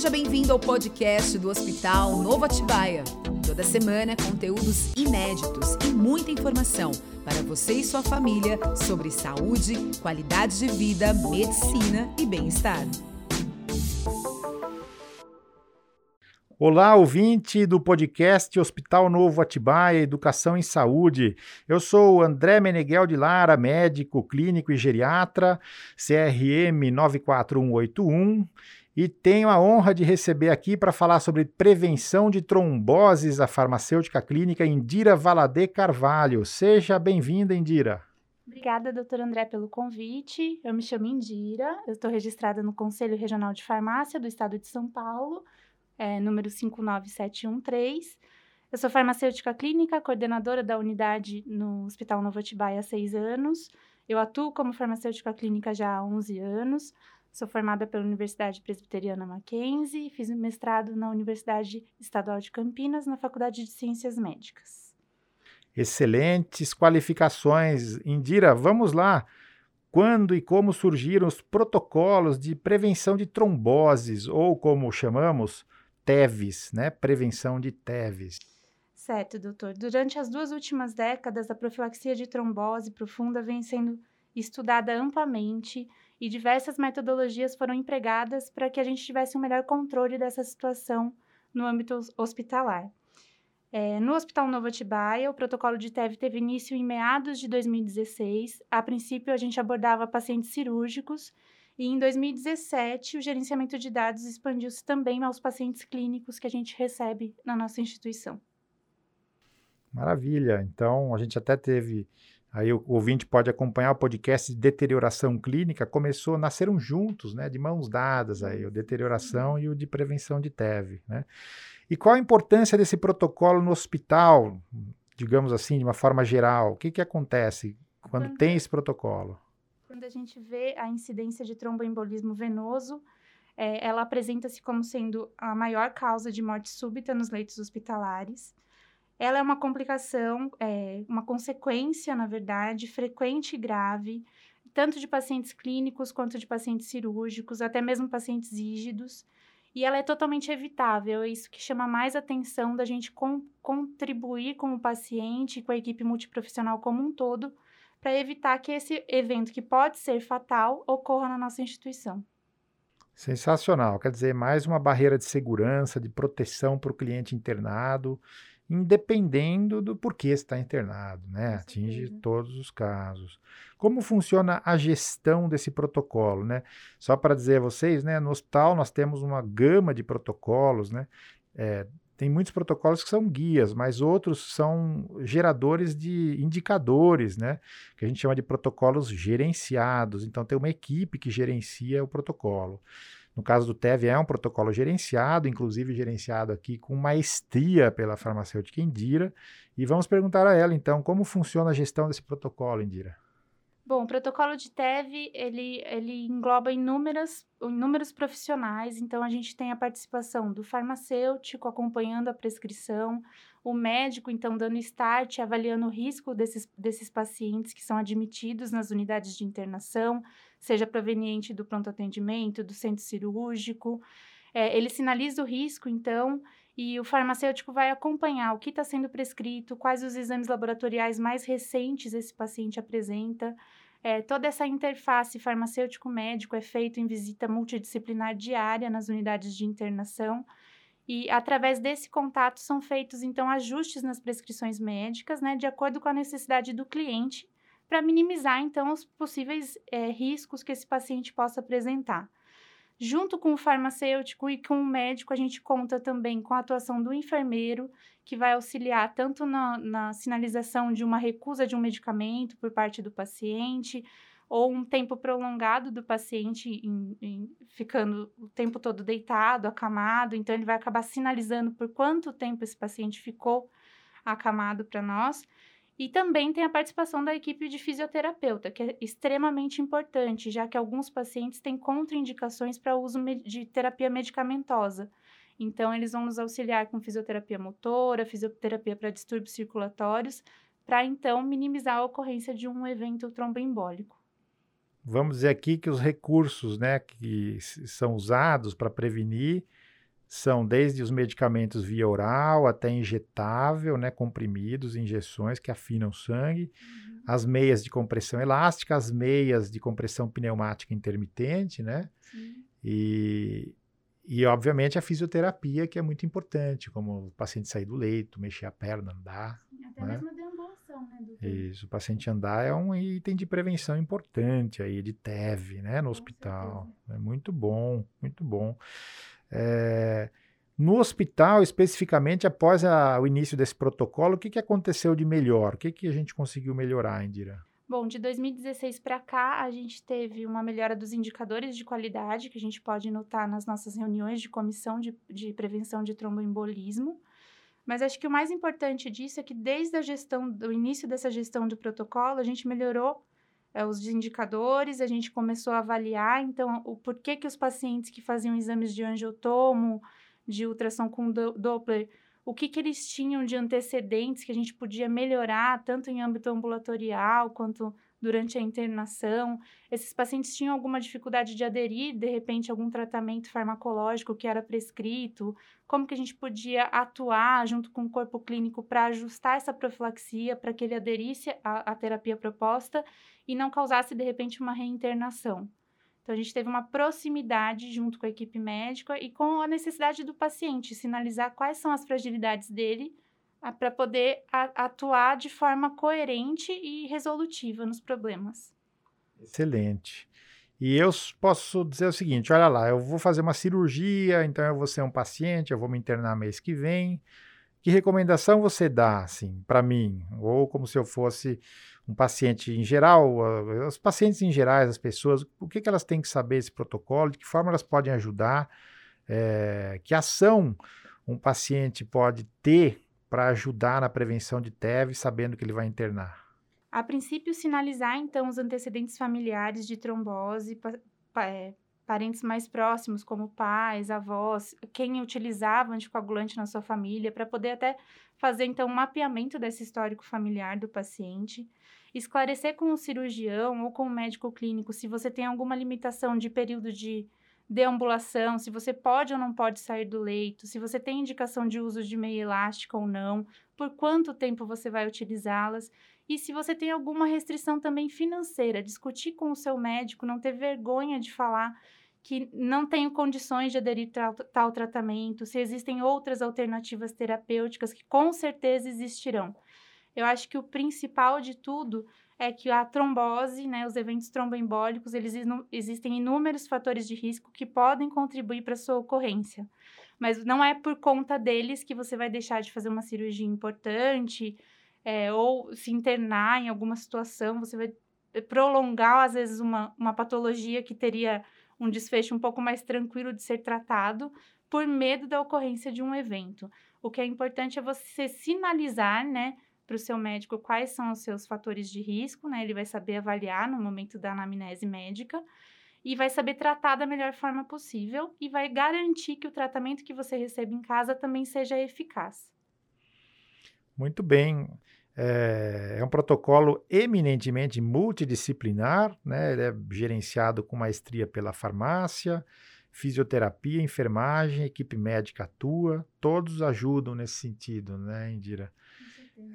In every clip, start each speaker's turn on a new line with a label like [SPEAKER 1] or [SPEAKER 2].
[SPEAKER 1] Seja bem-vindo ao podcast do Hospital Novo Atibaia. Toda semana, conteúdos inéditos e muita informação para você e sua família sobre saúde, qualidade de vida, medicina e bem-estar.
[SPEAKER 2] Olá, ouvinte do podcast Hospital Novo Atibaia Educação em Saúde. Eu sou André Meneghel de Lara, médico, clínico e geriatra, CRM 94181, e tenho a honra de receber aqui para falar sobre prevenção de tromboses a farmacêutica clínica Indira Valadê Carvalho. Seja bem-vinda, Indira.
[SPEAKER 3] Obrigada, doutor André, pelo convite. Eu me chamo Indira, eu estou registrada no Conselho Regional de Farmácia do Estado de São Paulo é, número 59713. Eu sou farmacêutica clínica, coordenadora da unidade no Hospital Novo Atibaia há seis anos. Eu atuo como farmacêutica clínica já há 11 anos. Sou formada pela Universidade Presbiteriana Mackenzie e fiz mestrado na Universidade Estadual de Campinas, na Faculdade de Ciências Médicas.
[SPEAKER 2] Excelentes qualificações. Indira, vamos lá. Quando e como surgiram os protocolos de prevenção de tromboses, ou como chamamos, TEVs, né? Prevenção de TEVs.
[SPEAKER 3] Certo, doutor. Durante as duas últimas décadas, a profilaxia de trombose profunda vem sendo estudada amplamente e diversas metodologias foram empregadas para que a gente tivesse um melhor controle dessa situação no âmbito hospitalar. É, no Hospital Novo Atibaia, o protocolo de TEV teve início em meados de 2016. A princípio, a gente abordava pacientes cirúrgicos e em 2017, o gerenciamento de dados expandiu-se também aos pacientes clínicos que a gente recebe na nossa instituição.
[SPEAKER 2] Maravilha. Então, a gente até teve. Aí o ouvinte pode acompanhar o podcast de deterioração clínica. Começou, nasceram juntos, né? De mãos dadas aí, o deterioração e o de prevenção de TEV, né? E qual a importância desse protocolo no hospital, digamos assim, de uma forma geral? O que, que acontece quando tem esse protocolo?
[SPEAKER 3] Quando a gente vê a incidência de tromboembolismo venoso, é, ela apresenta-se como sendo a maior causa de morte súbita nos leitos hospitalares. Ela é uma complicação, é, uma consequência, na verdade, frequente e grave, tanto de pacientes clínicos quanto de pacientes cirúrgicos, até mesmo pacientes rígidos. E ela é totalmente evitável, é isso que chama mais atenção da gente contribuir com o paciente, com a equipe multiprofissional como um todo, para evitar que esse evento, que pode ser fatal, ocorra na nossa instituição.
[SPEAKER 2] Sensacional. Quer dizer, mais uma barreira de segurança, de proteção para o cliente internado, independendo do porquê está internado, né? Atinge todos os casos. Como funciona a gestão desse protocolo, né? Só para dizer a vocês, né? No hospital nós temos uma gama de protocolos, né? É, tem muitos protocolos que são guias, mas outros são geradores de indicadores, né? Que a gente chama de protocolos gerenciados. Então, tem uma equipe que gerencia o protocolo. No caso do TEV, é um protocolo gerenciado, inclusive gerenciado aqui com maestria pela farmacêutica Indira. E vamos perguntar a ela, então, como funciona a gestão desse protocolo, Indira?
[SPEAKER 3] Bom, o protocolo de TEV, ele, ele engloba inúmeras, inúmeros profissionais, então a gente tem a participação do farmacêutico acompanhando a prescrição, o médico, então, dando start, avaliando o risco desses, desses pacientes que são admitidos nas unidades de internação, seja proveniente do pronto atendimento, do centro cirúrgico. É, ele sinaliza o risco, então, e o farmacêutico vai acompanhar o que está sendo prescrito, quais os exames laboratoriais mais recentes esse paciente apresenta. É, toda essa interface farmacêutico-médico é feita em visita multidisciplinar diária nas unidades de internação. E através desse contato são feitos então ajustes nas prescrições médicas, né, de acordo com a necessidade do cliente, para minimizar então os possíveis é, riscos que esse paciente possa apresentar. Junto com o farmacêutico e com o médico, a gente conta também com a atuação do enfermeiro, que vai auxiliar tanto na, na sinalização de uma recusa de um medicamento por parte do paciente, ou um tempo prolongado do paciente em, em, ficando o tempo todo deitado, acamado, então ele vai acabar sinalizando por quanto tempo esse paciente ficou acamado para nós. E também tem a participação da equipe de fisioterapeuta, que é extremamente importante, já que alguns pacientes têm contraindicações para uso de terapia medicamentosa. Então, eles vão nos auxiliar com fisioterapia motora, fisioterapia para distúrbios circulatórios, para então minimizar a ocorrência de um evento tromboembólico.
[SPEAKER 2] Vamos dizer aqui que os recursos né, que são usados para prevenir são desde os medicamentos via oral até injetável, né, comprimidos, injeções que afinam o sangue, uhum. as meias de compressão elástica, as meias de compressão pneumática intermitente, né? Sim. E, e, obviamente, a fisioterapia, que é muito importante, como o paciente sair do leito, mexer a perna, andar.
[SPEAKER 3] Até né? mesmo a deambulação, né, doutor?
[SPEAKER 2] Isso, o paciente andar é um item de prevenção importante aí, de TEV, né, no Com hospital. Certeza. É muito bom, muito bom. É, no hospital, especificamente, após a, o início desse protocolo, o que, que aconteceu de melhor? O que, que a gente conseguiu melhorar, Indira?
[SPEAKER 3] Bom, de 2016 para cá, a gente teve uma melhora dos indicadores de qualidade, que a gente pode notar nas nossas reuniões de comissão de, de prevenção de tromboembolismo. Mas acho que o mais importante disso é que desde a gestão, do início dessa gestão do protocolo, a gente melhorou é, os indicadores, a gente começou a avaliar, então, o porquê que os pacientes que faziam exames de angiotomo, de ultrassom com Doppler, o que, que eles tinham de antecedentes que a gente podia melhorar, tanto em âmbito ambulatorial quanto durante a internação. Esses pacientes tinham alguma dificuldade de aderir, de repente, algum tratamento farmacológico que era prescrito, como que a gente podia atuar junto com o corpo clínico para ajustar essa profilaxia, para que ele aderisse à, à terapia proposta e não causasse, de repente, uma reinternação. Então, a gente teve uma proximidade junto com a equipe médica e com a necessidade do paciente, sinalizar quais são as fragilidades dele para poder atuar de forma coerente e resolutiva nos problemas.
[SPEAKER 2] Excelente. E eu posso dizer o seguinte: olha lá, eu vou fazer uma cirurgia, então eu vou ser um paciente, eu vou me internar mês que vem. Que recomendação você dá, assim, para mim? Ou como se eu fosse um paciente em geral, os pacientes em geral, as pessoas, o que, que elas têm que saber esse protocolo, de que forma elas podem ajudar, é, que ação um paciente pode ter para ajudar na prevenção de TEV, sabendo que ele vai internar?
[SPEAKER 3] A princípio, sinalizar então os antecedentes familiares de trombose, pa, pa, é, parentes mais próximos, como pais, avós, quem utilizava anticoagulante na sua família, para poder até fazer então um mapeamento desse histórico familiar do paciente, esclarecer com o cirurgião ou com o médico clínico se você tem alguma limitação de período de deambulação, se você pode ou não pode sair do leito, se você tem indicação de uso de meia elástica ou não, por quanto tempo você vai utilizá-las e se você tem alguma restrição também financeira, discutir com o seu médico, não ter vergonha de falar que não tenho condições de aderir a tal, tratamento, se existem outras alternativas terapêuticas que com certeza existirão. Eu acho que o principal de tudo é que a trombose, né, os eventos tromboembólicos, eles existem inúmeros fatores de risco que podem contribuir para sua ocorrência. Mas não é por conta deles que você vai deixar de fazer uma cirurgia importante é, ou se internar em alguma situação, você vai prolongar, às vezes, uma, uma patologia que teria um desfecho um pouco mais tranquilo de ser tratado por medo da ocorrência de um evento. O que é importante é você sinalizar, né, para o seu médico quais são os seus fatores de risco, né? Ele vai saber avaliar no momento da anamnese médica e vai saber tratar da melhor forma possível e vai garantir que o tratamento que você recebe em casa também seja eficaz.
[SPEAKER 2] Muito bem. É, é um protocolo eminentemente multidisciplinar, né? Ele é gerenciado com maestria pela farmácia, fisioterapia, enfermagem, equipe médica atua, todos ajudam nesse sentido, né, Indira?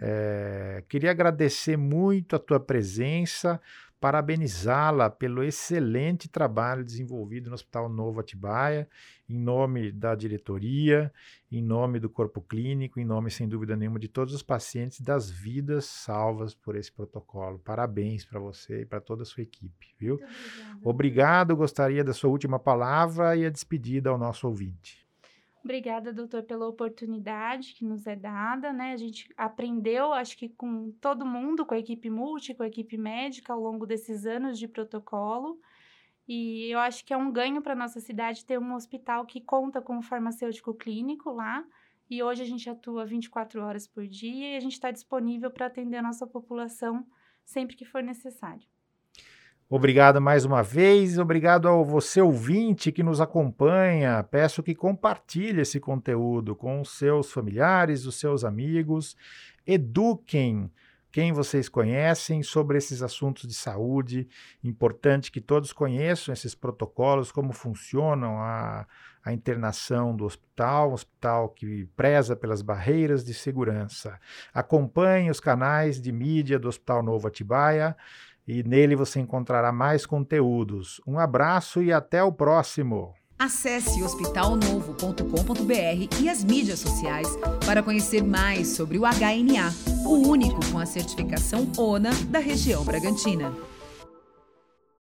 [SPEAKER 2] É, queria agradecer muito a tua presença, parabenizá-la pelo excelente trabalho desenvolvido no Hospital Novo Atibaia, em nome da diretoria, em nome do corpo clínico, em nome, sem dúvida nenhuma, de todos os pacientes das vidas salvas por esse protocolo. Parabéns para você e para toda a sua equipe, viu? Obrigado, gostaria da sua última palavra e a despedida ao nosso ouvinte.
[SPEAKER 3] Obrigada, doutor, pela oportunidade que nos é dada, né? A gente aprendeu, acho que com todo mundo, com a equipe multi, com a equipe médica, ao longo desses anos de protocolo. E eu acho que é um ganho para nossa cidade ter um hospital que conta com um farmacêutico clínico lá. E hoje a gente atua 24 horas por dia e a gente está disponível para atender a nossa população sempre que for necessário.
[SPEAKER 2] Obrigado mais uma vez, obrigado ao você ouvinte que nos acompanha. Peço que compartilhe esse conteúdo com os seus familiares, os seus amigos, eduquem quem vocês conhecem sobre esses assuntos de saúde. Importante que todos conheçam esses protocolos, como funcionam a, a internação do hospital, um hospital que preza pelas barreiras de segurança. Acompanhe os canais de mídia do Hospital Novo Atibaia e nele você encontrará mais conteúdos. Um abraço e até o próximo!
[SPEAKER 1] Acesse hospitalnovo.com.br e as mídias sociais para conhecer mais sobre o HNA, o único com a certificação ONA da região Bragantina.